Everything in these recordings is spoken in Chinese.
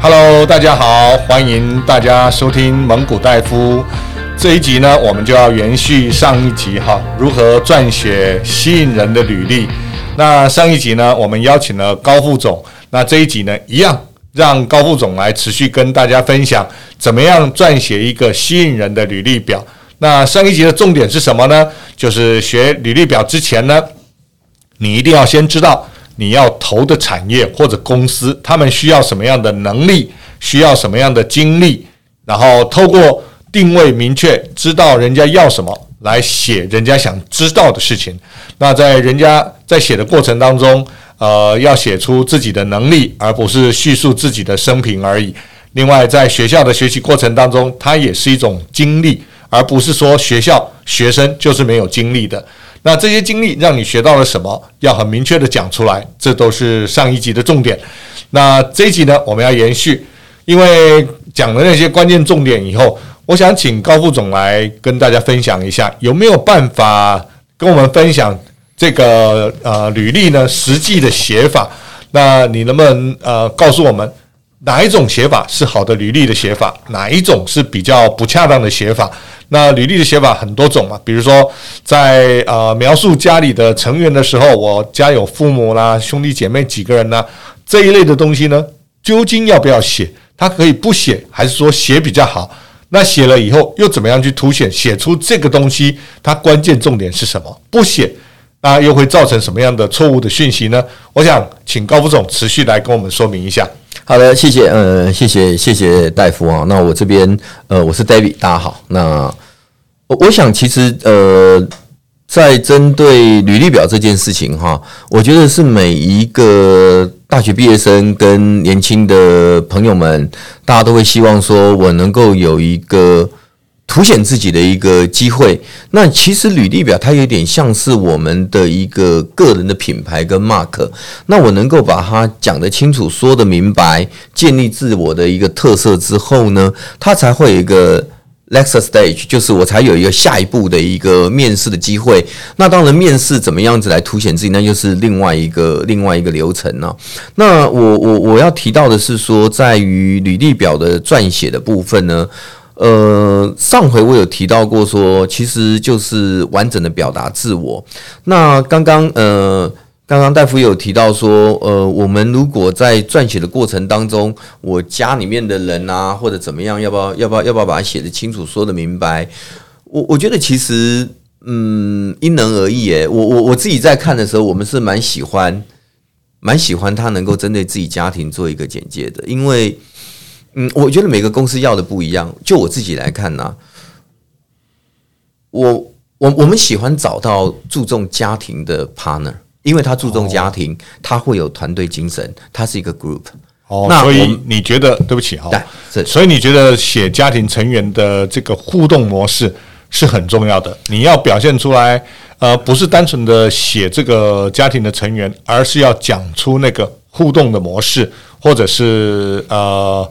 Hello，大家好，欢迎大家收听蒙古戴夫这一集呢，我们就要延续上一集哈，如何撰写吸引人的履历。那上一集呢，我们邀请了高副总，那这一集呢，一样让高副总来持续跟大家分享怎么样撰写一个吸引人的履历表。那上一集的重点是什么呢？就是学履历表之前呢，你一定要先知道。你要投的产业或者公司，他们需要什么样的能力，需要什么样的经历，然后透过定位明确，知道人家要什么，来写人家想知道的事情。那在人家在写的过程当中，呃，要写出自己的能力，而不是叙述自己的生平而已。另外，在学校的学习过程当中，它也是一种经历，而不是说学校学生就是没有经历的。那这些经历让你学到了什么？要很明确的讲出来，这都是上一集的重点。那这一集呢，我们要延续，因为讲了那些关键重点以后，我想请高副总来跟大家分享一下，有没有办法跟我们分享这个呃履历呢？实际的写法，那你能不能呃告诉我们哪一种写法是好的履历的写法，哪一种是比较不恰当的写法？那履历的写法很多种嘛，比如说在呃描述家里的成员的时候，我家有父母啦、兄弟姐妹几个人呢，这一类的东西呢，究竟要不要写？他可以不写，还是说写比较好？那写了以后又怎么样去凸显？写出这个东西，它关键重点是什么？不写，那又会造成什么样的错误的讯息呢？我想请高副总持续来跟我们说明一下。好的，谢谢，呃，谢谢，谢谢大夫啊。那我这边，呃，我是 David，大家好。那我想，其实，呃，在针对履历表这件事情哈，我觉得是每一个大学毕业生跟年轻的朋友们，大家都会希望说，我能够有一个。凸显自己的一个机会，那其实履历表它有点像是我们的一个个人的品牌跟 mark。那我能够把它讲得清楚、说得明白，建立自我的一个特色之后呢，它才会有一个 next stage，就是我才有一个下一步的一个面试的机会。那当然，面试怎么样子来凸显自己，那就是另外一个另外一个流程了。那我我我要提到的是说，在于履历表的撰写的部分呢。呃，上回我有提到过，说其实就是完整的表达自我。那刚刚呃，刚刚戴夫有提到说，呃，我们如果在撰写的过程当中，我家里面的人啊，或者怎么样，要不要要不要要不要把它写得清楚，说得明白？我我觉得其实嗯，因人而异。诶，我我我自己在看的时候，我们是蛮喜欢蛮喜欢他能够针对自己家庭做一个简介的，因为。嗯，我觉得每个公司要的不一样。就我自己来看呢、啊，我我我们喜欢找到注重家庭的 partner，因为他注重家庭，他会有团队精神，他是一个 group。哦，那所以你觉得，对不起哈，对，所以你觉得写家庭成员的这个互动模式是很重要的。你要表现出来，呃，不是单纯的写这个家庭的成员，而是要讲出那个互动的模式，或者是呃。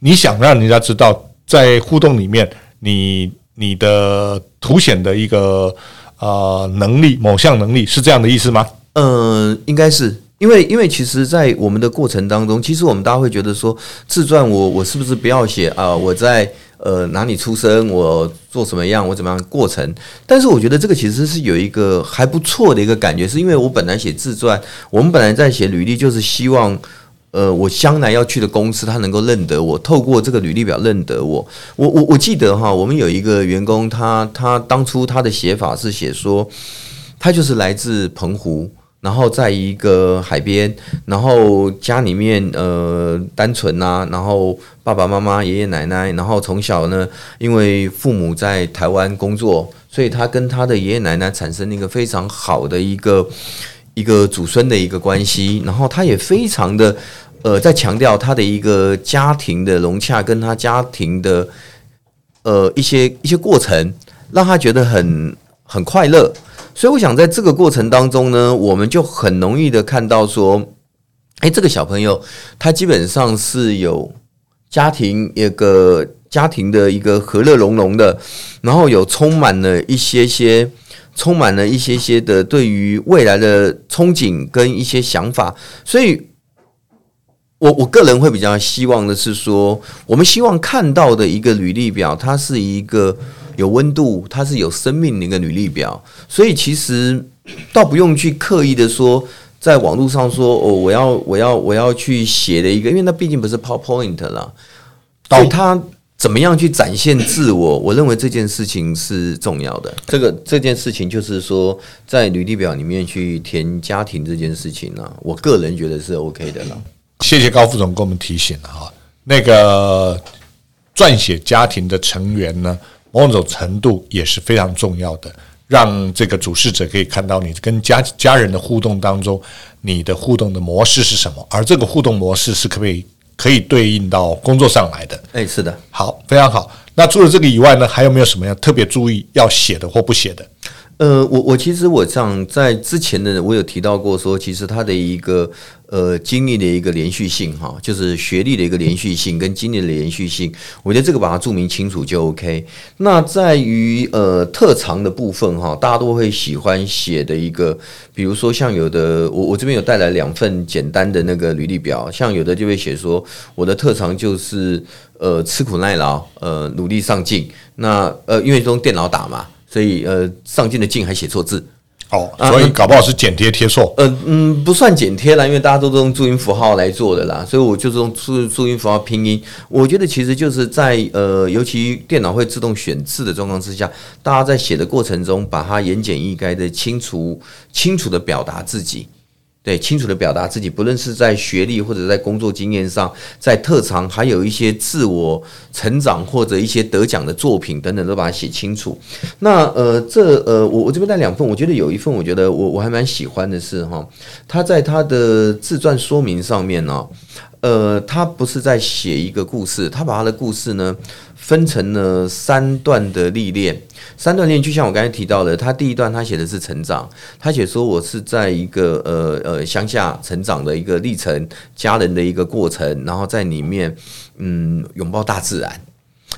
你想让人家知道，在互动里面，你你的凸显的一个呃能力，某项能力是这样的意思吗？嗯、应该是，因为因为其实，在我们的过程当中，其实我们大家会觉得说，自传我我是不是不要写啊？我在呃哪里出生，我做什么样，我怎么样过程？但是我觉得这个其实是有一个还不错的一个感觉，是因为我本来写自传，我们本来在写履历，就是希望。呃，我将来要去的公司，他能够认得我，透过这个履历表认得我。我我我记得哈，我们有一个员工，他他当初他的写法是写说，他就是来自澎湖，然后在一个海边，然后家里面呃单纯呐、啊，然后爸爸妈妈、爷爷奶奶，然后从小呢，因为父母在台湾工作，所以他跟他的爷爷奶奶产生了一个非常好的一个。一个祖孙的一个关系，然后他也非常的呃，在强调他的一个家庭的融洽，跟他家庭的呃一些一些过程，让他觉得很很快乐。所以我想在这个过程当中呢，我们就很容易的看到说，哎，这个小朋友他基本上是有家庭一个家庭的一个和乐融融的，然后有充满了一些些。充满了一些些的对于未来的憧憬跟一些想法，所以我我个人会比较希望的是说，我们希望看到的一个履历表，它是一个有温度、它是有生命的一个履历表。所以其实倒不用去刻意的说，在网络上说哦，我要我要我要去写的一个，因为那毕竟不是 PowerPoint 了。所以他怎么样去展现自我？我认为这件事情是重要的。这个这件事情就是说，在履历表里面去填家庭这件事情呢，我个人觉得是 OK 的了。谢谢高副总给我们提醒了哈，那个撰写家庭的成员呢，某种程度也是非常重要的，让这个主事者可以看到你跟家家人的互动当中，你的互动的模式是什么，而这个互动模式是可不可以可以对应到工作上来的？哎，是的，好，非常好。那除了这个以外呢，还有没有什么要特别注意要写的或不写的？呃，我我其实我像在之前的我有提到过说，其实他的一个呃经历的一个连续性哈，就是学历的一个连续性跟经历的连续性，我觉得这个把它注明清楚就 OK。那在于呃特长的部分哈，大家都会喜欢写的一个，比如说像有的我我这边有带来两份简单的那个履历表，像有的就会写说我的特长就是呃吃苦耐劳，呃努力上进，那呃因为用电脑打嘛。所以呃，上进的进还写错字哦，所以搞不好是剪贴贴错。呃嗯，不算剪贴啦，因为大家都是用注音符号来做的啦，所以我就是用注注音符号拼音。我觉得其实就是在呃，尤其电脑会自动选字的状况之下，大家在写的过程中，把它言简意赅的清楚清楚的表达自己。对，清楚的表达自己，不论是在学历或者在工作经验上，在特长，还有一些自我成长或者一些得奖的作品等等，都把它写清楚。那呃，这呃，我我这边带两份，我觉得有一份，我觉得我我还蛮喜欢的是哈，他在他的自传说明上面呢，呃，他不是在写一个故事，他把他的故事呢分成了三段的历练。三段练，就像我刚才提到的，他第一段他写的是成长，他写说我是在一个呃呃乡下成长的一个历程，家人的一个过程，然后在里面嗯拥抱大自然。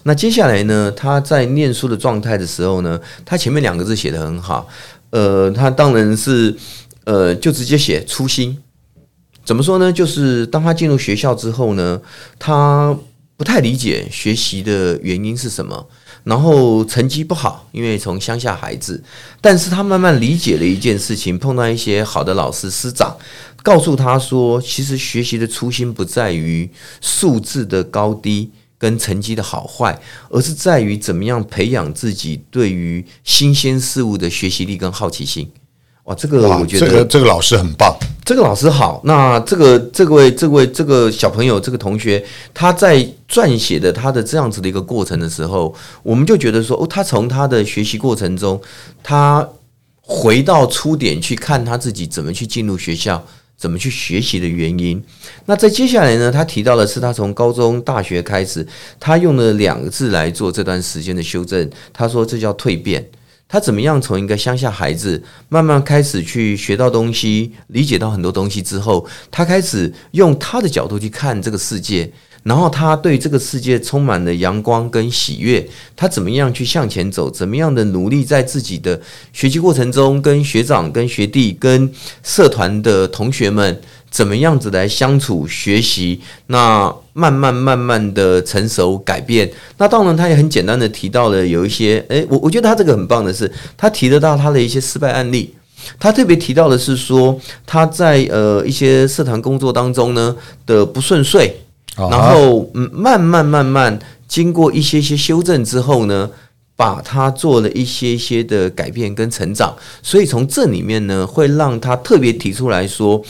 那接下来呢，他在念书的状态的时候呢，他前面两个字写得很好，呃，他当然是呃就直接写初心。怎么说呢？就是当他进入学校之后呢，他不太理解学习的原因是什么。然后成绩不好，因为从乡下孩子，但是他慢慢理解了一件事情，碰到一些好的老师师长，告诉他说，其实学习的初心不在于数字的高低跟成绩的好坏，而是在于怎么样培养自己对于新鲜事物的学习力跟好奇心。哇，这个我觉得这个这个老师很棒。这个老师好，那这个这位这位这个小朋友这个同学，他在撰写的他的这样子的一个过程的时候，我们就觉得说，哦，他从他的学习过程中，他回到初点去看他自己怎么去进入学校，怎么去学习的原因。那在接下来呢，他提到的是他从高中、大学开始，他用了两个字来做这段时间的修正，他说这叫蜕变。他怎么样从一个乡下孩子慢慢开始去学到东西，理解到很多东西之后，他开始用他的角度去看这个世界，然后他对这个世界充满了阳光跟喜悦。他怎么样去向前走？怎么样的努力在自己的学习过程中，跟学长、跟学弟、跟社团的同学们。怎么样子来相处学习？那慢慢慢慢的成熟改变。那当然，他也很简单的提到了有一些，诶，我我觉得他这个很棒的是，他提得到他的一些失败案例。他特别提到的是说，他在呃一些社团工作当中呢的不顺遂，然后嗯慢慢慢慢经过一些些修正之后呢，把他做了一些些的改变跟成长。所以从这里面呢，会让他特别提出来说。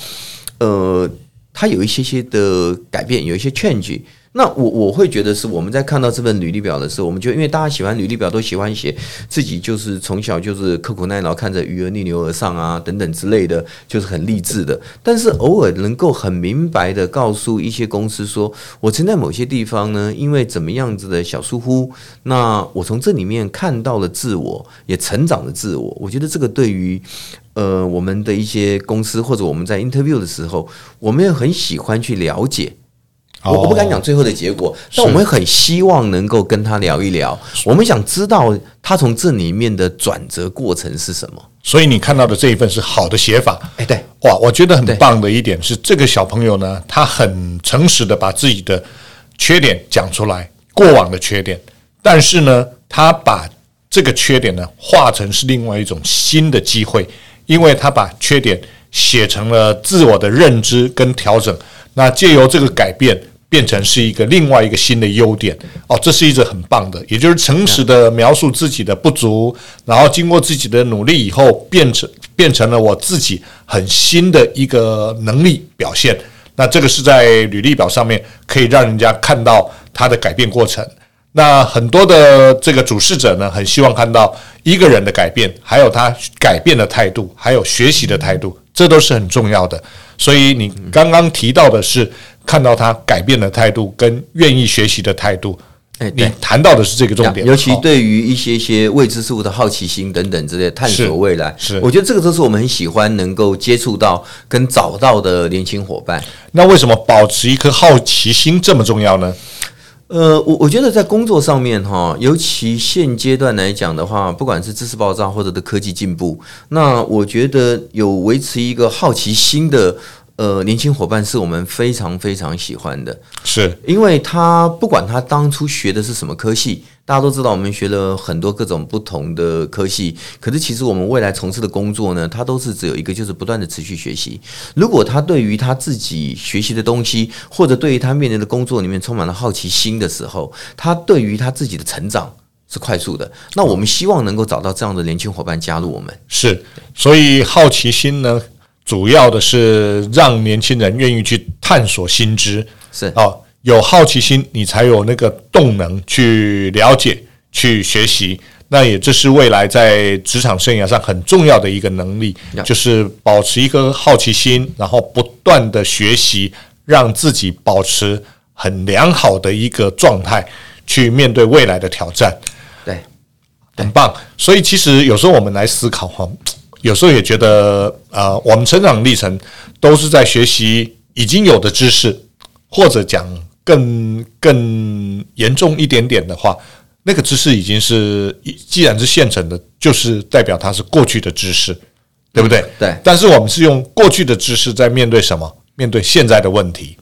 呃，他有一些些的改变，有一些 change。那我我会觉得是我们在看到这份履历表的时候，我们就因为大家喜欢履历表，都喜欢写自己就是从小就是刻苦耐劳，看着鱼儿逆流而上啊等等之类的，就是很励志的。但是偶尔能够很明白的告诉一些公司说，我曾在某些地方呢，因为怎么样子的小疏忽，那我从这里面看到了自我，也成长了自我。我觉得这个对于呃我们的一些公司或者我们在 interview 的时候，我们也很喜欢去了解。我我不敢讲最后的结果，但我们很希望能够跟他聊一聊。我们想知道他从这里面的转折过程是什么。所以你看到的这一份是好的写法。哎，对，哇，我觉得很棒的一点是，这个小朋友呢，他很诚实的把自己的缺点讲出来，过往的缺点，但是呢，他把这个缺点呢化成是另外一种新的机会，因为他把缺点写成了自我的认知跟调整，那借由这个改变。变成是一个另外一个新的优点哦，这是一个很棒的，也就是诚实的描述自己的不足，然后经过自己的努力以后，变成变成了我自己很新的一个能力表现。那这个是在履历表上面可以让人家看到他的改变过程。那很多的这个主事者呢，很希望看到一个人的改变，还有他改变的态度，还有学习的态度，这都是很重要的。所以你刚刚提到的是。看到他改变的态度跟愿意学习的态度，哎，你谈到的是这个重点，尤其对于一些些未知事物的好奇心等等之类，探索未来，是，是我觉得这个都是我们很喜欢能够接触到跟找到的年轻伙伴。那为什么保持一颗好奇心这么重要呢？呃，我我觉得在工作上面哈，尤其现阶段来讲的话，不管是知识爆炸或者的科技进步，那我觉得有维持一个好奇心的。呃，年轻伙伴是我们非常非常喜欢的，是因为他不管他当初学的是什么科系，大家都知道我们学了很多各种不同的科系，可是其实我们未来从事的工作呢，他都是只有一个，就是不断的持续学习。如果他对于他自己学习的东西，或者对于他面临的工作里面充满了好奇心的时候，他对于他自己的成长是快速的。那我们希望能够找到这样的年轻伙伴加入我们，是，所以好奇心呢。主要的是让年轻人愿意去探索新知，是哦，有好奇心，你才有那个动能去了解、去学习。那也这是未来在职场生涯上很重要的一个能力，就是保持一颗好奇心，然后不断的学习，让自己保持很良好的一个状态，去面对未来的挑战。对，很棒。所以其实有时候我们来思考哈。有时候也觉得，呃，我们成长历程都是在学习已经有的知识，或者讲更更严重一点点的话，那个知识已经是，既然是现成的，就是代表它是过去的知识，对不对？对。但是我们是用过去的知识在面对什么？面对现在的问题。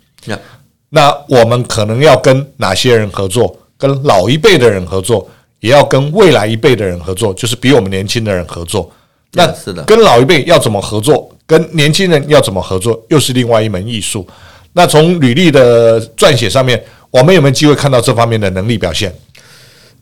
那我们可能要跟哪些人合作？跟老一辈的人合作，也要跟未来一辈的人合作，就是比我们年轻的人合作。那是的，跟老一辈要怎么合作，跟年轻人要怎么合作，又是另外一门艺术。那从履历的撰写上面，我们有没有机会看到这方面的能力表现？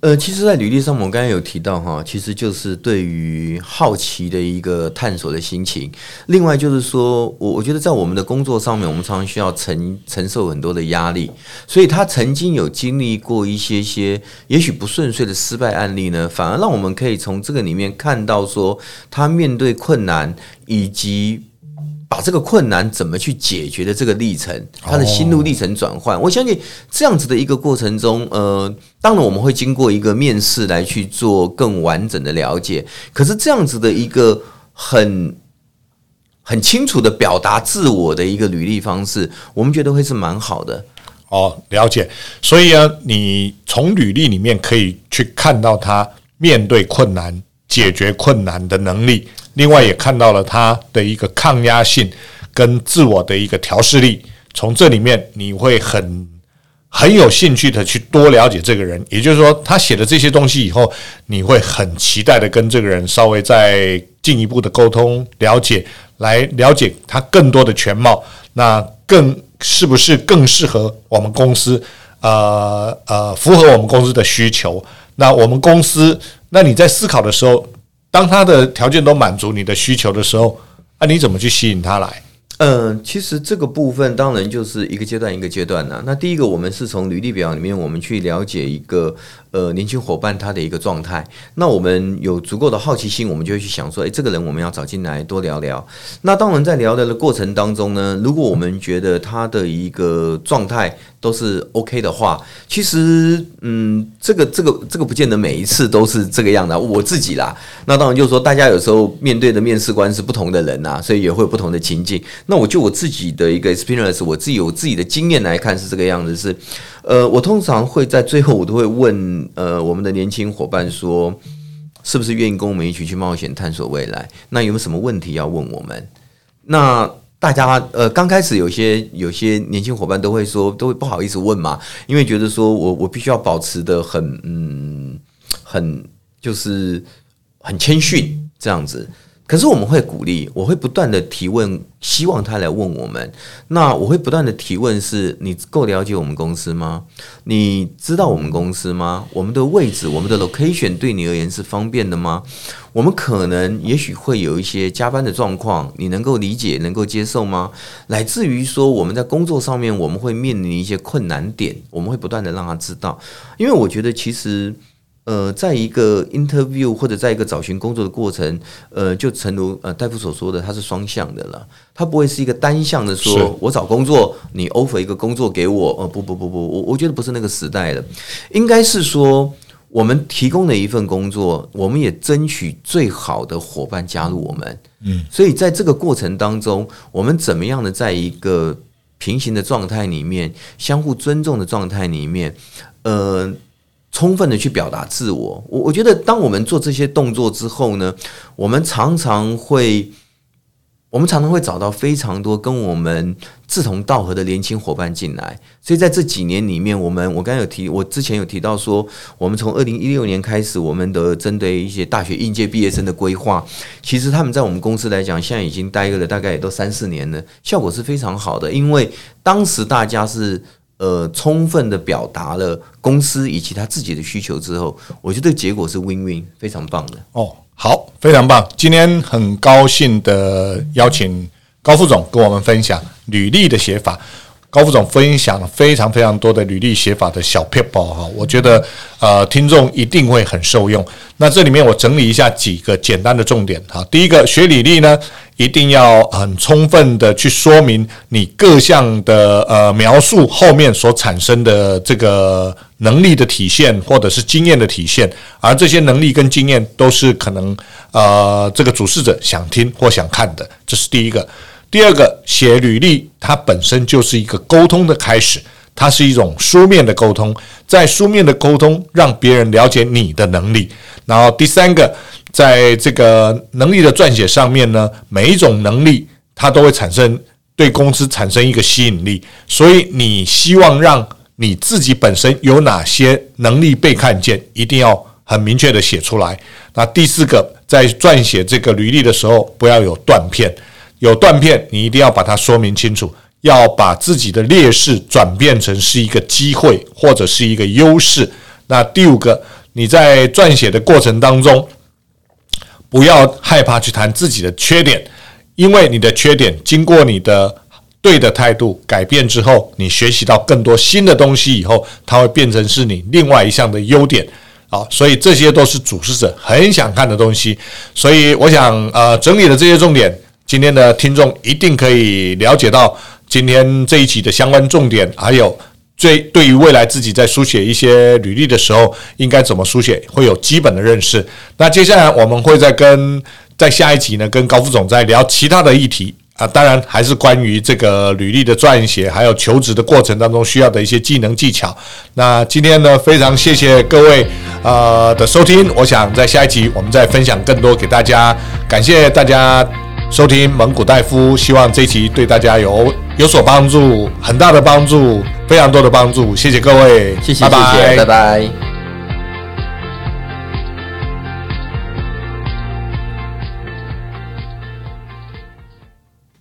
呃，其实，在履历上，我们刚才有提到哈，其实就是对于好奇的一个探索的心情。另外，就是说我我觉得在我们的工作上面，我们常常需要承承受很多的压力，所以他曾经有经历过一些些也许不顺遂的失败案例呢，反而让我们可以从这个里面看到说他面对困难以及。把这个困难怎么去解决的这个历程，他的心路历程转换，我相信这样子的一个过程中，呃，当然我们会经过一个面试来去做更完整的了解。可是这样子的一个很很清楚的表达自我的一个履历方式，我们觉得会是蛮好的。哦，了解。所以啊，你从履历里面可以去看到他面对困难、解决困难的能力。另外也看到了他的一个抗压性跟自我的一个调试力，从这里面你会很很有兴趣的去多了解这个人。也就是说，他写的这些东西以后，你会很期待的跟这个人稍微再进一步的沟通了解，来了解他更多的全貌。那更是不是更适合我们公司？呃呃，符合我们公司的需求？那我们公司，那你在思考的时候。当他的条件都满足你的需求的时候，啊，你怎么去吸引他来？嗯、其实这个部分当然就是一个阶段一个阶段的。那第一个，我们是从履历表里面，我们去了解一个呃年轻伙伴他的一个状态。那我们有足够的好奇心，我们就会去想说，诶，这个人我们要找进来多聊聊。那当然在聊聊的过程当中呢，如果我们觉得他的一个状态，都是 OK 的话，其实，嗯，这个、这个、这个不见得每一次都是这个样的。我自己啦，那当然就是说，大家有时候面对的面试官是不同的人呐，所以也会有不同的情境。那我就我自己的一个 experience，我自己有自己的经验来看是这个样子。是，呃，我通常会在最后，我都会问，呃，我们的年轻伙伴说，是不是愿意跟我们一起去冒险探索未来？那有没有什么问题要问我们？那大家呃，刚开始有些有些年轻伙伴都会说，都会不好意思问嘛，因为觉得说我我必须要保持的很嗯很就是很谦逊这样子。可是我们会鼓励，我会不断的提问，希望他来问我们。那我会不断的提问是：你够了解我们公司吗？你知道我们公司吗？我们的位置，我们的 location 对你而言是方便的吗？我们可能也许会有一些加班的状况，你能够理解、能够接受吗？乃至于说我们在工作上面，我们会面临一些困难点，我们会不断的让他知道。因为我觉得其实。呃，在一个 interview 或者在一个找寻工作的过程，呃，就诚如呃大夫所说的，它是双向的了，它不会是一个单向的说，说我找工作，你 offer 一个工作给我，呃，不不不不，我我觉得不是那个时代的，应该是说我们提供的一份工作，我们也争取最好的伙伴加入我们，嗯，所以在这个过程当中，我们怎么样的在一个平行的状态里面，相互尊重的状态里面，呃。充分的去表达自我，我我觉得，当我们做这些动作之后呢，我们常常会，我们常常会找到非常多跟我们志同道合的年轻伙伴进来。所以在这几年里面，我们我刚才有提，我之前有提到说，我们从二零一六年开始，我们的针对一些大学应届毕业生的规划，其实他们在我们公司来讲，现在已经待了大概也都三四年了，效果是非常好的，因为当时大家是。呃，充分的表达了公司以及他自己的需求之后，我觉得结果是 win-win，非常棒的。哦，好，非常棒。今天很高兴的邀请高副总跟我们分享履历的写法。高副总分享了非常非常多的履历写法的小撇步哈，我觉得呃听众一定会很受用。那这里面我整理一下几个简单的重点哈。第一个，学履历呢，一定要很充分的去说明你各项的呃描述后面所产生的这个能力的体现或者是经验的体现，而这些能力跟经验都是可能呃这个主事者想听或想看的，这是第一个。第二个，写履历，它本身就是一个沟通的开始，它是一种书面的沟通，在书面的沟通让别人了解你的能力。然后第三个，在这个能力的撰写上面呢，每一种能力它都会产生对公司产生一个吸引力，所以你希望让你自己本身有哪些能力被看见，一定要很明确的写出来。那第四个，在撰写这个履历的时候，不要有断片。有断片，你一定要把它说明清楚，要把自己的劣势转变成是一个机会或者是一个优势。那第五个，你在撰写的过程当中，不要害怕去谈自己的缺点，因为你的缺点经过你的对的态度改变之后，你学习到更多新的东西以后，它会变成是你另外一项的优点。啊，所以这些都是主事者很想看的东西。所以我想，呃，整理了这些重点。今天的听众一定可以了解到今天这一集的相关重点，还有最对于未来自己在书写一些履历的时候应该怎么书写，会有基本的认识。那接下来我们会再跟在下一集呢，跟高副总在聊其他的议题啊，当然还是关于这个履历的撰写，还有求职的过程当中需要的一些技能技巧。那今天呢，非常谢谢各位呃的收听，我想在下一集我们再分享更多给大家，感谢大家。收听蒙古大夫，希望这一期对大家有有所帮助，很大的帮助，非常多的帮助。谢谢各位，谢谢，拜拜，拜拜。